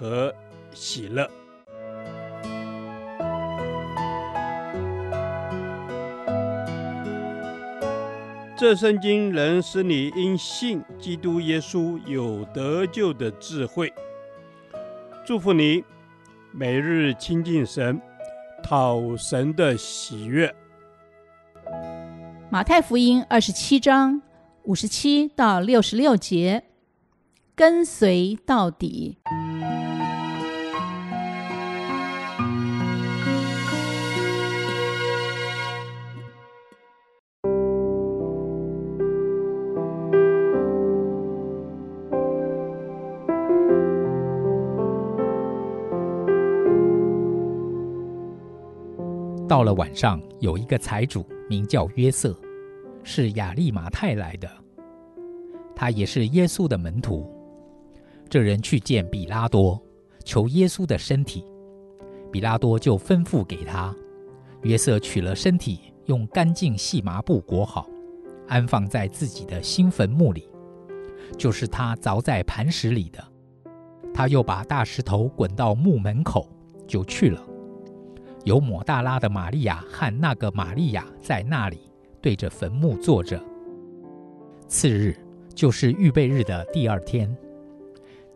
和喜乐。这圣经能使你因信基督耶稣有得救的智慧。祝福你，每日亲近神，讨神的喜悦。马太福音二十七章五十七到六十六节，跟随到底。到了晚上，有一个财主名叫约瑟，是亚利马泰来的，他也是耶稣的门徒。这人去见比拉多，求耶稣的身体，比拉多就吩咐给他。约瑟取了身体，用干净细麻布裹好，安放在自己的新坟墓里，就是他凿在磐石里的。他又把大石头滚到墓门口，就去了。有抹大拉的玛利亚和那个玛利亚在那里对着坟墓坐着。次日，就是预备日的第二天，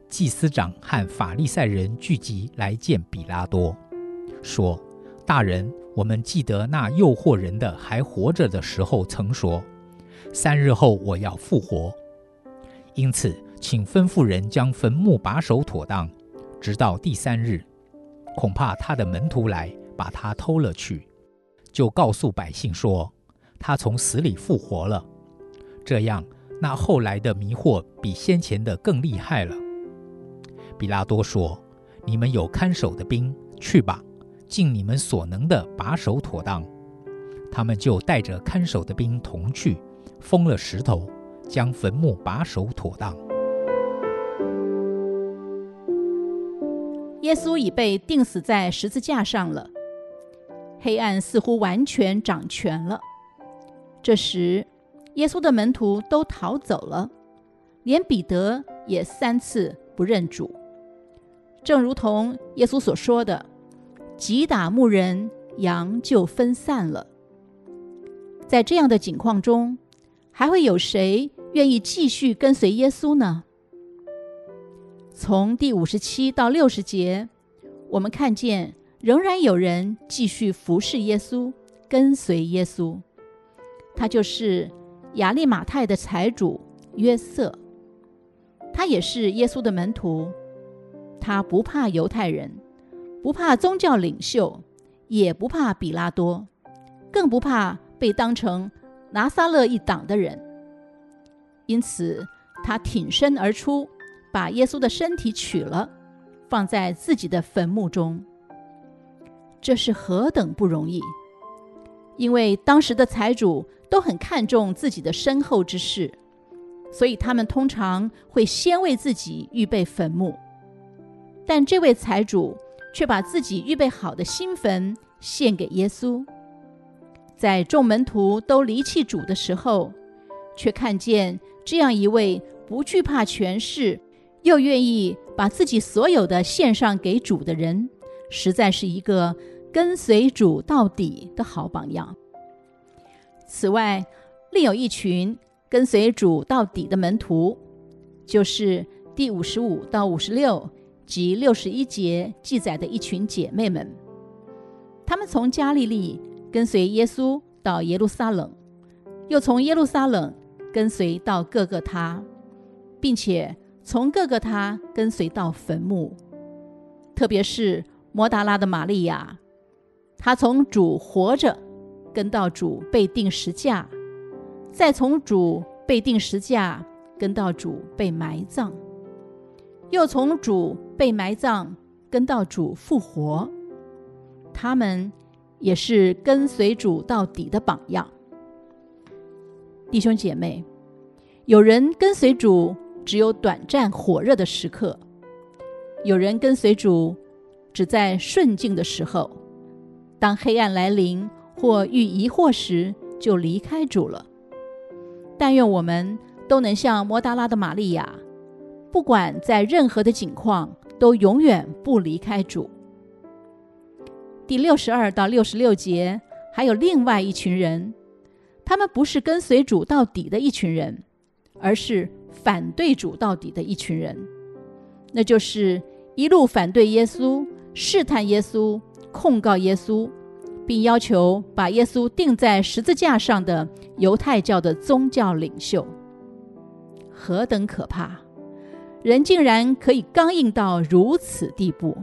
祭司长和法利赛人聚集来见比拉多，说：“大人，我们记得那诱惑人的还活着的时候曾说，三日后我要复活。因此，请吩咐人将坟墓把守妥当，直到第三日，恐怕他的门徒来。”把他偷了去，就告诉百姓说，他从死里复活了。这样，那后来的迷惑比先前的更厉害了。比拉多说：“你们有看守的兵，去吧，尽你们所能的把守妥当。”他们就带着看守的兵同去，封了石头，将坟墓把守妥当。耶稣已被钉死在十字架上了。黑暗似乎完全掌权了。这时，耶稣的门徒都逃走了，连彼得也三次不认主。正如同耶稣所说的：“击打牧人，羊就分散了。”在这样的境况中，还会有谁愿意继续跟随耶稣呢？从第五十七到六十节，我们看见。仍然有人继续服侍耶稣，跟随耶稣。他就是亚利马太的财主约瑟，他也是耶稣的门徒。他不怕犹太人，不怕宗教领袖，也不怕比拉多，更不怕被当成拿撒勒一党的人。因此，他挺身而出，把耶稣的身体取了，放在自己的坟墓中。这是何等不容易！因为当时的财主都很看重自己的身后之事，所以他们通常会先为自己预备坟墓。但这位财主却把自己预备好的新坟献给耶稣。在众门徒都离弃主的时候，却看见这样一位不惧怕权势，又愿意把自己所有的献上给主的人，实在是一个。跟随主到底的好榜样。此外，另有一群跟随主到底的门徒，就是第五十五到五十六及六十一节记载的一群姐妹们。她们从加利利跟随耶稣到耶路撒冷，又从耶路撒冷跟随到各个他，并且从各个他跟随到坟墓。特别是摩达拉的玛利亚。他从主活着跟到主被钉十架，再从主被钉十架跟到主被埋葬，又从主被埋葬跟到主复活，他们也是跟随主到底的榜样。弟兄姐妹，有人跟随主只有短暂火热的时刻，有人跟随主只在顺境的时候，当黑暗来临或遇疑惑时，就离开主了。但愿我们都能像摩大拉的玛利亚，不管在任何的境况，都永远不离开主。第六十二到六十六节，还有另外一群人，他们不是跟随主到底的一群人，而是反对主到底的一群人。那就是一路反对耶稣、试探耶稣、控告耶稣。并要求把耶稣钉在十字架上的犹太教的宗教领袖，何等可怕！人竟然可以刚硬到如此地步。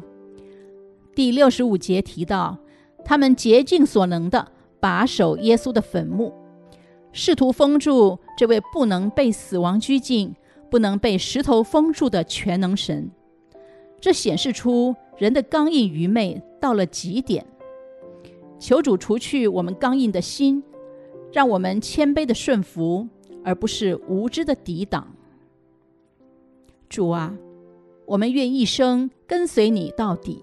第六十五节提到，他们竭尽所能的把守耶稣的坟墓，试图封住这位不能被死亡拘禁、不能被石头封住的全能神。这显示出人的刚硬愚昧到了极点。求主除去我们刚硬的心，让我们谦卑的顺服，而不是无知的抵挡。主啊，我们愿一生跟随你到底，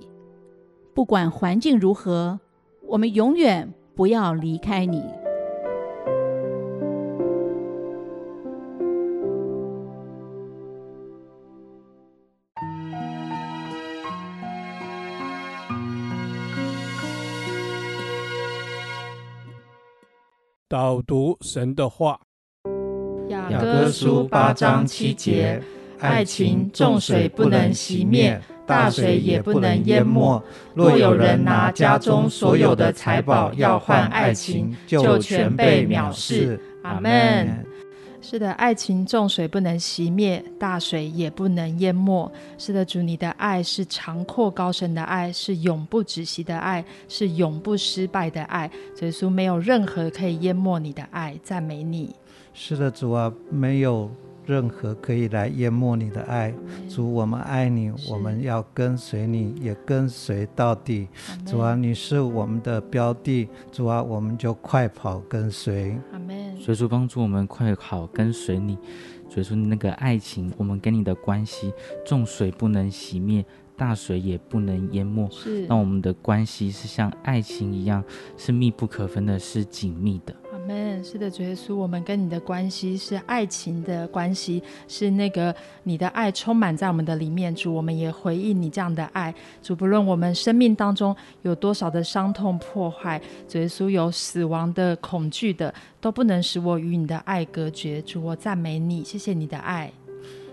不管环境如何，我们永远不要离开你。导读神的话，雅各书八章七节：爱情重水不能熄灭，大水也不能淹没。若有人拿家中所有的财宝要换爱情，就全被藐视。阿门。是的，爱情重水不能熄灭，大水也不能淹没。是的，主，你的爱是长阔高深的爱，是永不止息的爱，是永不失败的爱。耶稣没有任何可以淹没你的爱，赞美你。是的，主啊，没有。任何可以来淹没你的爱，主，我们爱你，我们要跟随你，也跟随到底。主啊，你是我们的标的，主啊，我们就快跑跟随。阿门。所以说，帮助我们快好跟随你。所以说，那个爱情，我们跟你的关系，重水不能熄灭，大水也不能淹没。是，那我们的关系是像爱情一样，是密不可分的，是紧密的。们是的，主耶稣，我们跟你的关系是爱情的关系，是那个你的爱充满在我们的里面。主，我们也回应你这样的爱。主，不论我们生命当中有多少的伤痛破坏，主耶稣有死亡的恐惧的，都不能使我与你的爱隔绝。主，我赞美你，谢谢你的爱。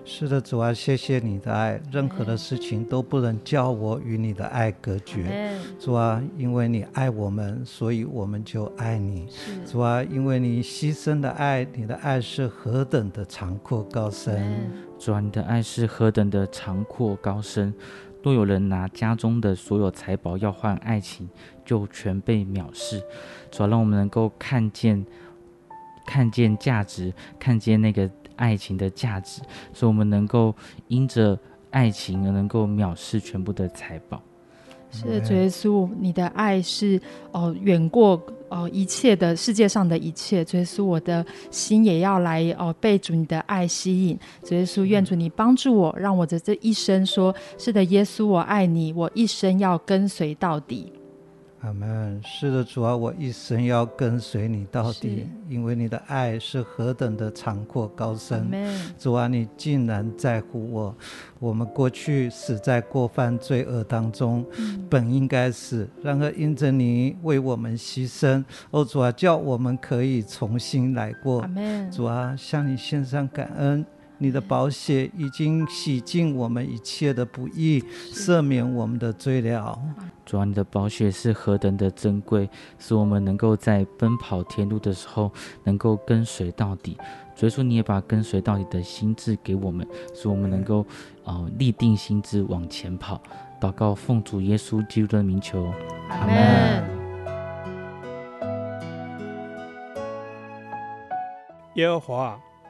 是的，主啊，谢谢你的爱，任何的事情都不能叫我与你的爱隔绝。主啊，因为你爱我们，所以我们就爱你。主啊，因为你牺牲的爱，你的爱是何等的长阔高深。主啊，你的爱是何等的长阔高深。若有人拿家中的所有财宝要换爱情，就全被藐视。主啊，让我们能够看见，看见价值，看见那个。爱情的价值，所以我们能够因着爱情而能够藐视全部的财宝。是的，主耶稣，你的爱是哦远过哦一切的世界上的一切。主耶稣，我的心也要来哦被主你的爱吸引。主耶稣，愿主你帮助我，让我的这一生说：是的，耶稣，我爱你，我一生要跟随到底。阿门。是的，主啊，我一生要跟随你到底，因为你的爱是何等的长阔高深。主啊，你竟然在乎我。我们过去死在过犯罪恶当中，嗯、本应该死，然而因着你为我们牺牲，哦，主啊，叫我们可以重新来过。主啊，向你献上感恩。你的宝血已经洗净我们一切的不义，赦免我们的罪了。主啊，你的宝血是何等的珍贵，使我们能够在奔跑天路的时候能够跟随到底。所以说，你也把跟随到底的心智给我们，使我们能够呃立定心智往前跑。祷告，奉主耶稣基督的名求，阿门。耶和华。